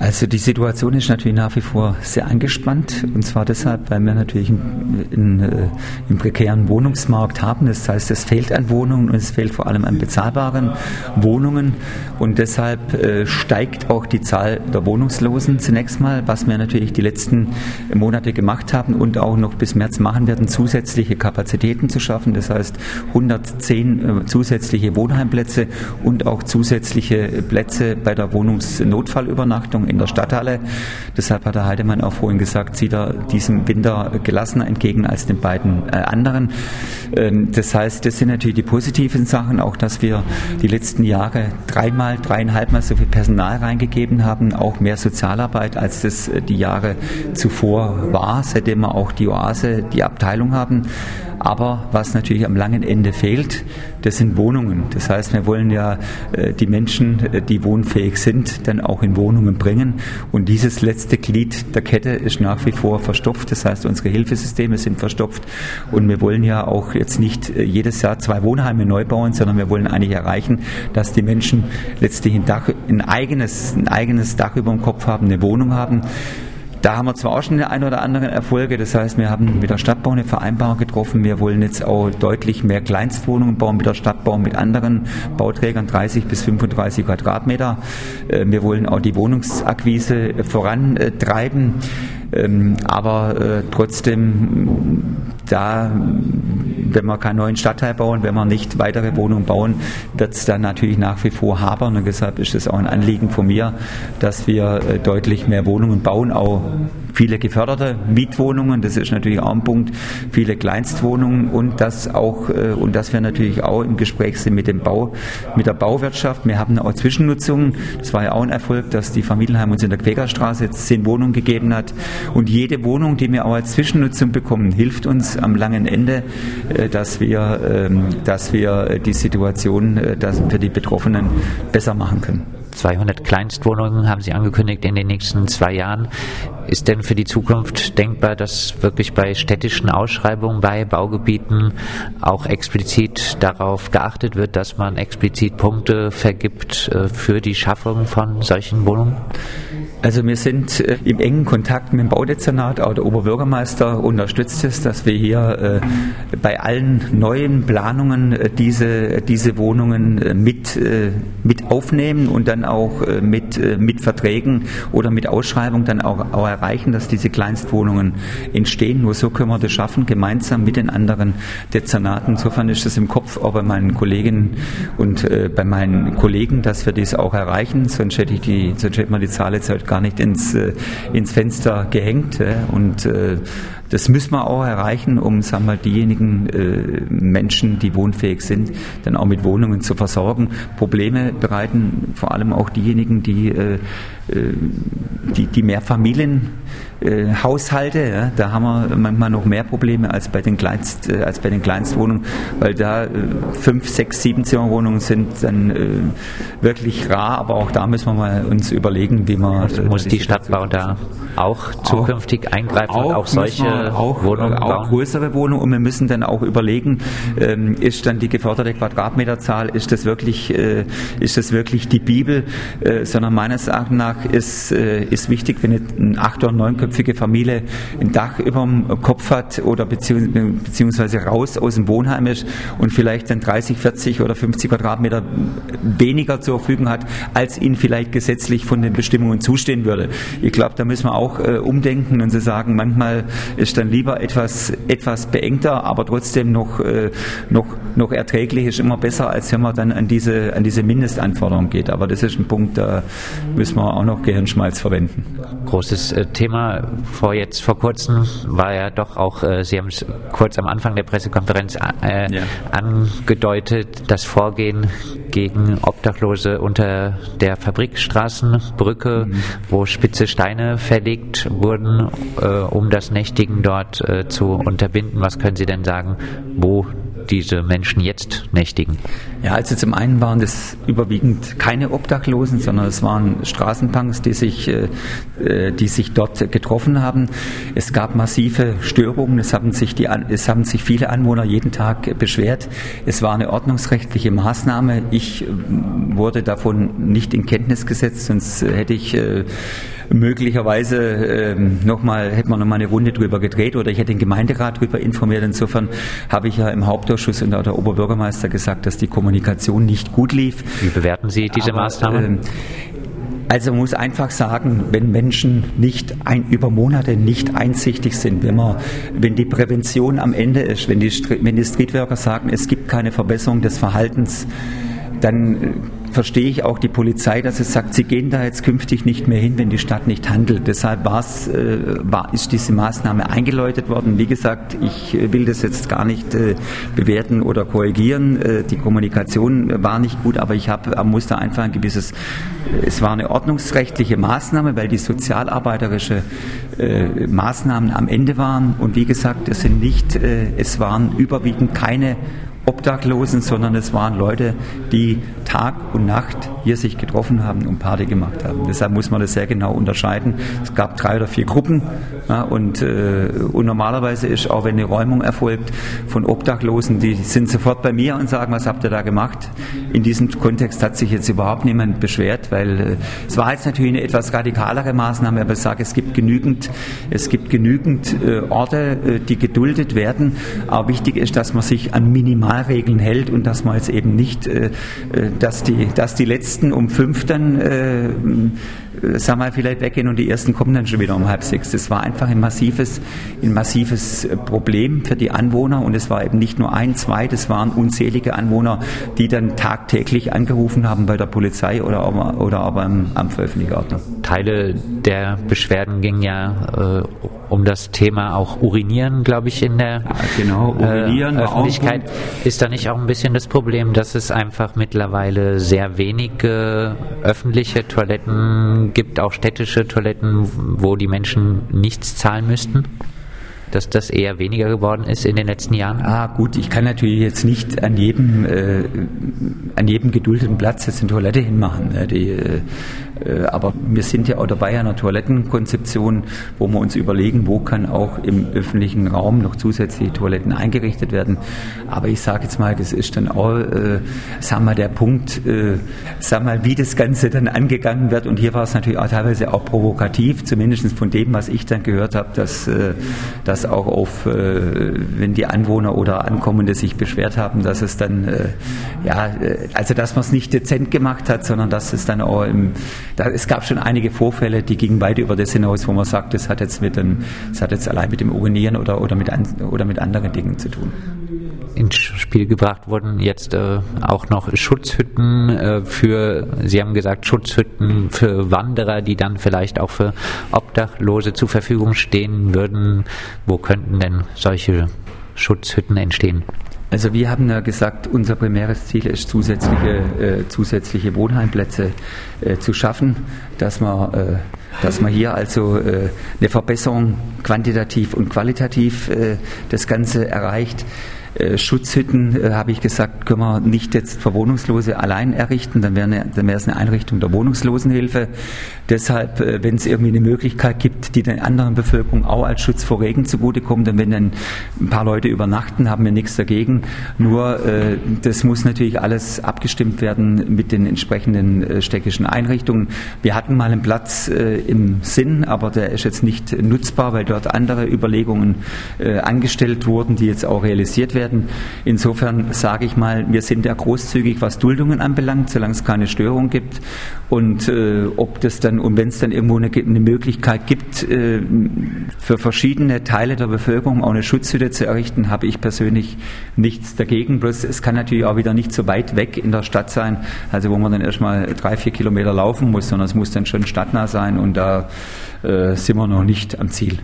Also die Situation ist natürlich nach wie vor sehr angespannt und zwar deshalb, weil wir natürlich äh, einen prekären Wohnungsmarkt haben. Das heißt, es fehlt an Wohnungen und es fehlt vor allem an bezahlbaren Wohnungen und deshalb äh, steigt auch die Zahl der Wohnungslosen zunächst mal, was wir natürlich die letzten Monate gemacht haben und auch noch bis März machen werden, zusätzliche Kapazitäten zu schaffen. Das heißt 110 äh, zusätzliche Wohnheimplätze und auch zusätzliche Plätze bei der Wohnungsnotfallübernachtung in der Stadthalle. Deshalb hat der Heidemann auch vorhin gesagt, sieht er diesem Winter gelassener entgegen als den beiden äh, anderen. Ähm, das heißt, das sind natürlich die positiven Sachen, auch dass wir die letzten Jahre dreimal, dreieinhalbmal so viel Personal reingegeben haben, auch mehr Sozialarbeit, als das äh, die Jahre zuvor war, seitdem wir auch die Oase, die Abteilung haben. Aber was natürlich am langen Ende fehlt, das sind Wohnungen. Das heißt, wir wollen ja äh, die Menschen, äh, die wohnfähig sind, dann auch in Wohnungen bringen. Und dieses letzte Glied der Kette ist nach wie vor verstopft. Das heißt, unsere Hilfesysteme sind verstopft. Und wir wollen ja auch jetzt nicht äh, jedes Jahr zwei Wohnheime neu bauen, sondern wir wollen eigentlich erreichen, dass die Menschen letztlich ein, Dach, ein, eigenes, ein eigenes Dach über dem Kopf haben, eine Wohnung haben. Da haben wir zwar auch schon ein oder andere Erfolge, das heißt, wir haben mit der Stadtbau eine Vereinbarung getroffen. Wir wollen jetzt auch deutlich mehr Kleinstwohnungen bauen mit der Stadtbau, mit anderen Bauträgern, 30 bis 35 Quadratmeter. Äh, wir wollen auch die Wohnungsakquise vorantreiben. Ähm, aber äh, trotzdem, da, wenn wir keinen neuen Stadtteil bauen, wenn wir nicht weitere Wohnungen bauen, wird es dann natürlich nach wie vor habern. Und deshalb ist es auch ein Anliegen von mir, dass wir äh, deutlich mehr Wohnungen bauen, auch viele geförderte Mietwohnungen, das ist natürlich auch ein Punkt, viele Kleinstwohnungen und das auch äh, und dass wir natürlich auch im Gespräch sind mit dem Bau, mit der Bauwirtschaft. Wir haben auch Zwischennutzungen. Das war ja auch ein Erfolg, dass die Familienheim uns in der Quägerstraße jetzt zehn Wohnungen gegeben hat. Und jede Wohnung, die wir auch als Zwischennutzung bekommen, hilft uns am langen Ende, äh, dass wir, ähm, dass wir die Situation äh, für die Betroffenen besser machen können. 200 Kleinstwohnungen haben Sie angekündigt in den nächsten zwei Jahren. Ist denn für die Zukunft denkbar, dass wirklich bei städtischen Ausschreibungen, bei Baugebieten auch explizit darauf geachtet wird, dass man explizit Punkte vergibt äh, für die Schaffung von solchen Wohnungen? Also wir sind äh, im engen Kontakt mit dem Baudezernat, auch der Oberbürgermeister unterstützt es, dass wir hier äh, bei allen neuen Planungen äh, diese, diese Wohnungen mit, mit aufnehmen und dann auch mit, mit Verträgen oder mit Ausschreibung dann auch, auch erreichen, dass diese Kleinstwohnungen entstehen. Nur so können wir das schaffen, gemeinsam mit den anderen Dezernaten. Insofern ist das im Kopf auch bei meinen Kolleginnen und bei meinen Kollegen, dass wir das auch erreichen. Sonst hätte ich die, sonst hätte man die Zahl jetzt halt gar nicht ins, äh, ins Fenster gehängt. Und äh, das müssen wir auch erreichen, um sagen wir, diejenigen äh, Menschen, die wohnfähig sind, dann auch mit Wohnungen zu versorgen. Probleme bereiten vor allem auch diejenigen, die, die, die Mehrfamilien äh, Haushalte, ja, da haben wir manchmal noch mehr Probleme als bei den, Kleinst, äh, als bei den Kleinstwohnungen, weil da äh, fünf, sechs, sieben Zimmerwohnungen sind dann äh, wirklich rar, aber auch da müssen wir mal uns überlegen, wie man. Also muss die Stadtbau da auch zukünftig auch, eingreifen auch und auch solche auch, Wohnungen auch bauen? größere Wohnungen und wir müssen dann auch überlegen, ähm, ist dann die geförderte Quadratmeterzahl, ist das wirklich, äh, ist das wirklich die Bibel, äh, sondern meines Erachtens nach ist, ist wichtig, wenn ein acht oder neun fünfköpfige Familie ein Dach über dem Kopf hat oder beziehungsweise raus aus dem Wohnheim ist und vielleicht dann 30, 40 oder 50 Quadratmeter weniger zur Verfügung hat, als ihnen vielleicht gesetzlich von den Bestimmungen zustehen würde. Ich glaube, da müssen wir auch äh, umdenken und sie sagen, manchmal ist dann lieber etwas, etwas beengter, aber trotzdem noch, äh, noch, noch erträglich, ist immer besser, als wenn man dann an diese, an diese Mindestanforderung geht. Aber das ist ein Punkt, da müssen wir auch noch Gehirnschmalz verwenden. Großes äh, Thema vor jetzt vor kurzem war ja doch auch, äh, Sie haben es kurz am Anfang der Pressekonferenz äh, ja. angedeutet, das Vorgehen gegen Obdachlose unter der Fabrikstraßenbrücke, mhm. wo spitze Steine verlegt wurden, äh, um das Nächtigen dort äh, zu unterbinden. Was können Sie denn sagen, wo diese Menschen jetzt nächtigen? Ja, also zum einen waren das überwiegend keine Obdachlosen, sondern es waren Straßenpunks, die sich, äh, äh, die sich dort getroffen haben. Es gab massive Störungen, es haben, sich die, es haben sich viele Anwohner jeden Tag beschwert. Es war eine ordnungsrechtliche Maßnahme. Ich wurde davon nicht in Kenntnis gesetzt, sonst hätte ich möglicherweise ähm, nochmal, hätte man nochmal eine Runde drüber gedreht oder ich hätte den Gemeinderat darüber informiert. Insofern habe ich ja im Hauptausschuss und auch der Oberbürgermeister gesagt, dass die Kommunikation nicht gut lief. Wie bewerten Sie diese Aber, Maßnahme? Ähm, also man muss einfach sagen, wenn Menschen nicht ein, über Monate nicht einsichtig sind, wenn man, wenn die Prävention am Ende ist, wenn die, wenn die Streetworker sagen, es gibt keine Verbesserung des Verhaltens, dann verstehe ich auch die Polizei, dass es sagt, sie gehen da jetzt künftig nicht mehr hin, wenn die Stadt nicht handelt. Deshalb war's, äh, war, ist diese Maßnahme eingeläutet worden. Wie gesagt, ich will das jetzt gar nicht äh, bewerten oder korrigieren. Äh, die Kommunikation war nicht gut, aber ich habe, musste einfach ein gewisses, es war eine ordnungsrechtliche Maßnahme, weil die sozialarbeiterische äh, Maßnahmen am Ende waren. Und wie gesagt, es sind nicht, äh, es waren überwiegend keine Obdachlosen, sondern es waren Leute, die Tag und Nacht hier sich getroffen haben und Party gemacht haben. Deshalb muss man das sehr genau unterscheiden. Es gab drei oder vier Gruppen ja, und, äh, und normalerweise ist auch wenn eine Räumung erfolgt von Obdachlosen, die sind sofort bei mir und sagen, was habt ihr da gemacht? In diesem Kontext hat sich jetzt überhaupt niemand beschwert, weil äh, es war jetzt natürlich eine etwas radikalere Maßnahme, aber ich sage, es gibt genügend, es gibt genügend äh, Orte, äh, die geduldet werden. Aber wichtig ist, dass man sich an Minimalregeln hält und dass man jetzt eben nicht, äh, äh dass die, dass die letzten um fünf dann sagen wir, vielleicht weggehen und die ersten kommen dann schon wieder um halb sechs. Das war einfach ein massives, ein massives äh, Problem für die Anwohner und es war eben nicht nur ein, zwei, das waren unzählige Anwohner, die dann tagtäglich angerufen haben bei der Polizei oder aber, oder aber am Amt für öffentliche Ordnung. Teile der Beschwerden gingen ja äh, um das Thema auch Urinieren, glaube ich, in der ja, genau, Urinieren äh, Öffentlichkeit. Ist da nicht auch ein bisschen das Problem, dass es einfach mittlerweile sehr wenige öffentliche Toiletten gibt auch städtische Toiletten, wo die Menschen nichts zahlen müssten? dass das eher weniger geworden ist in den letzten Jahren? Ah, gut, ich kann natürlich jetzt nicht an jedem, äh, an jedem geduldeten Platz jetzt eine Toilette hinmachen. Ne? Die, äh, aber wir sind ja auch dabei einer Toilettenkonzeption, wo wir uns überlegen, wo kann auch im öffentlichen Raum noch zusätzliche Toiletten eingerichtet werden. Aber ich sage jetzt mal, das ist dann auch, äh, sagen wir, der Punkt, äh, sagen wir, wie das Ganze dann angegangen wird. Und hier war es natürlich auch teilweise auch provokativ, zumindest von dem, was ich dann gehört habe, dass, äh, dass auch auf, äh, wenn die Anwohner oder Ankommende sich beschwert haben, dass es dann, äh, ja, äh, also dass man es nicht dezent gemacht hat, sondern dass es dann auch im da, es gab schon einige Vorfälle, die gingen weit über das hinaus, wo man sagt, das hat jetzt mit dem, das hat jetzt allein mit dem Urinieren oder, oder, mit, oder mit anderen Dingen zu tun ins Spiel gebracht wurden jetzt äh, auch noch Schutzhütten äh, für, Sie haben gesagt, Schutzhütten für Wanderer, die dann vielleicht auch für Obdachlose zur Verfügung stehen würden. Wo könnten denn solche Schutzhütten entstehen? Also wir haben ja gesagt, unser primäres Ziel ist, zusätzliche, äh, zusätzliche Wohnheimplätze äh, zu schaffen, dass man, äh, dass man hier also äh, eine Verbesserung quantitativ und qualitativ äh, das Ganze erreicht. Äh, Schutzhütten, äh, habe ich gesagt, können wir nicht jetzt für Wohnungslose allein errichten, dann wäre, dann es eine Einrichtung der Wohnungslosenhilfe. Deshalb, äh, wenn es irgendwie eine Möglichkeit gibt, die der anderen Bevölkerung auch als Schutz vor Regen zugutekommt, und wenn dann ein paar Leute übernachten, haben wir nichts dagegen. Nur das muss natürlich alles abgestimmt werden mit den entsprechenden städtischen Einrichtungen. Wir hatten mal einen Platz im Sinn, aber der ist jetzt nicht nutzbar, weil dort andere Überlegungen angestellt wurden, die jetzt auch realisiert werden werden. Insofern sage ich mal, wir sind ja großzügig, was Duldungen anbelangt, solange es keine Störung gibt. Und äh, ob das dann, und wenn es dann irgendwo eine, eine Möglichkeit gibt, äh, für verschiedene Teile der Bevölkerung auch eine Schutzhütte zu errichten, habe ich persönlich nichts dagegen. Bloß es kann natürlich auch wieder nicht so weit weg in der Stadt sein, also wo man dann erstmal drei, vier Kilometer laufen muss, sondern es muss dann schon stadtnah sein und da äh, sind wir noch nicht am Ziel.